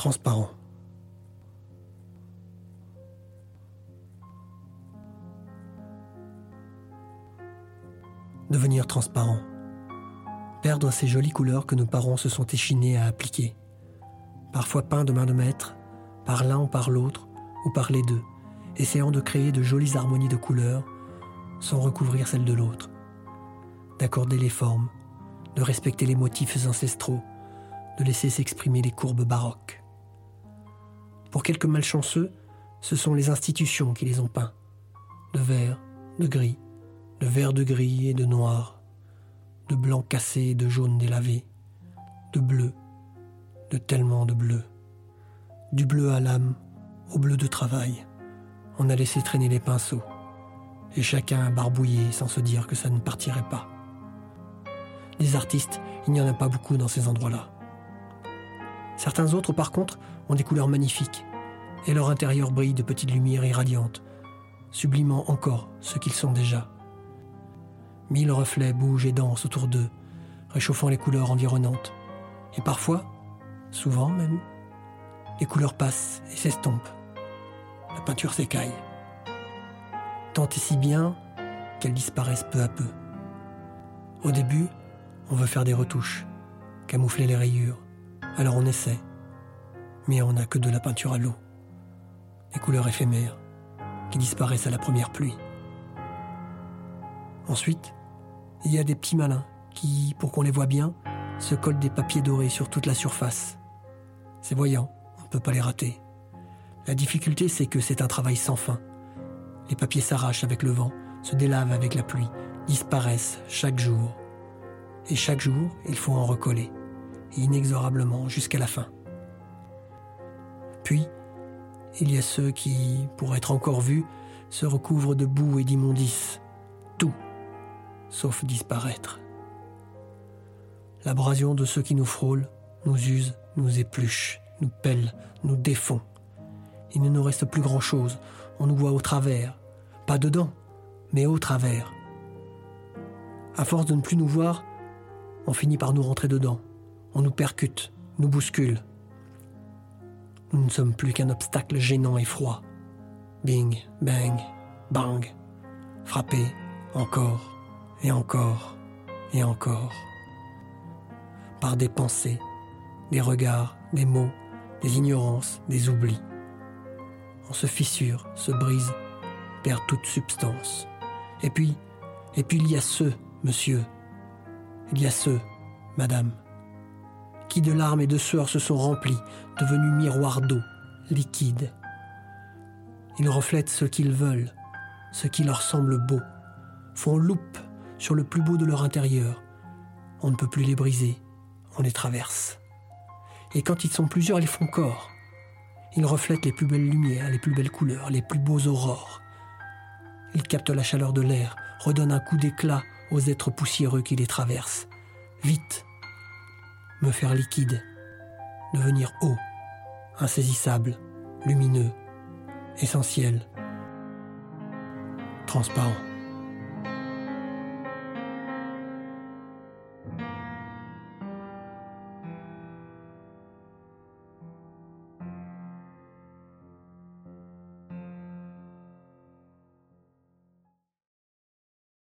transparent. Devenir transparent. Perdre ces jolies couleurs que nos parents se sont échinés à appliquer. Parfois peints de main de maître, par l'un ou par l'autre, ou par les deux, essayant de créer de jolies harmonies de couleurs sans recouvrir celles de l'autre. D'accorder les formes, de respecter les motifs ancestraux, de laisser s'exprimer les courbes baroques. Pour quelques malchanceux, ce sont les institutions qui les ont peints. De vert, de gris, de vert de gris et de noir, de blanc cassé et de jaune délavé, de bleu, de tellement de bleu, du bleu à l'âme au bleu de travail. On a laissé traîner les pinceaux, et chacun a barbouillé sans se dire que ça ne partirait pas. Les artistes, il n'y en a pas beaucoup dans ces endroits-là. Certains autres, par contre, ont des couleurs magnifiques, et leur intérieur brille de petites lumières irradiantes, sublimant encore ce qu'ils sont déjà. Mille reflets bougent et dansent autour d'eux, réchauffant les couleurs environnantes. Et parfois, souvent même, les couleurs passent et s'estompent. La peinture s'écaille. Tant et si bien qu'elles disparaissent peu à peu. Au début, on veut faire des retouches, camoufler les rayures. Alors on essaie. Mais on n'a que de la peinture à l'eau. Des couleurs éphémères qui disparaissent à la première pluie. Ensuite, il y a des petits malins qui, pour qu'on les voit bien, se collent des papiers dorés sur toute la surface. C'est voyant, on ne peut pas les rater. La difficulté, c'est que c'est un travail sans fin. Les papiers s'arrachent avec le vent, se délavent avec la pluie, disparaissent chaque jour. Et chaque jour, il faut en recoller, inexorablement jusqu'à la fin. Puis, il y a ceux qui, pour être encore vus, se recouvrent de boue et d'immondices. Tout, sauf disparaître. L'abrasion de ceux qui nous frôlent nous use, nous épluche, nous pèle, nous défend. Il ne nous reste plus grand-chose, on nous voit au travers, pas dedans, mais au travers. À force de ne plus nous voir, on finit par nous rentrer dedans. On nous percute, nous bouscule. Nous ne sommes plus qu'un obstacle gênant et froid. Bing, bang, bang. Frapper, encore, et encore, et encore. Par des pensées, des regards, des mots, des ignorances, des oublis. On se fissure, se brise, perd toute substance. Et puis, et puis il y a ceux, monsieur, il y a ceux, madame, qui de larmes et de sueur se sont remplis, devenus miroirs d'eau, liquides. Ils reflètent ce qu'ils veulent, ce qui leur semble beau, font loupe sur le plus beau de leur intérieur. On ne peut plus les briser, on les traverse. Et quand ils sont plusieurs, ils font corps. Ils reflètent les plus belles lumières, les plus belles couleurs, les plus beaux aurores. Ils captent la chaleur de l'air, redonnent un coup d'éclat aux êtres poussiéreux qui les traversent. Vite, me faire liquide, devenir eau, insaisissable, lumineux, essentiel, transparent.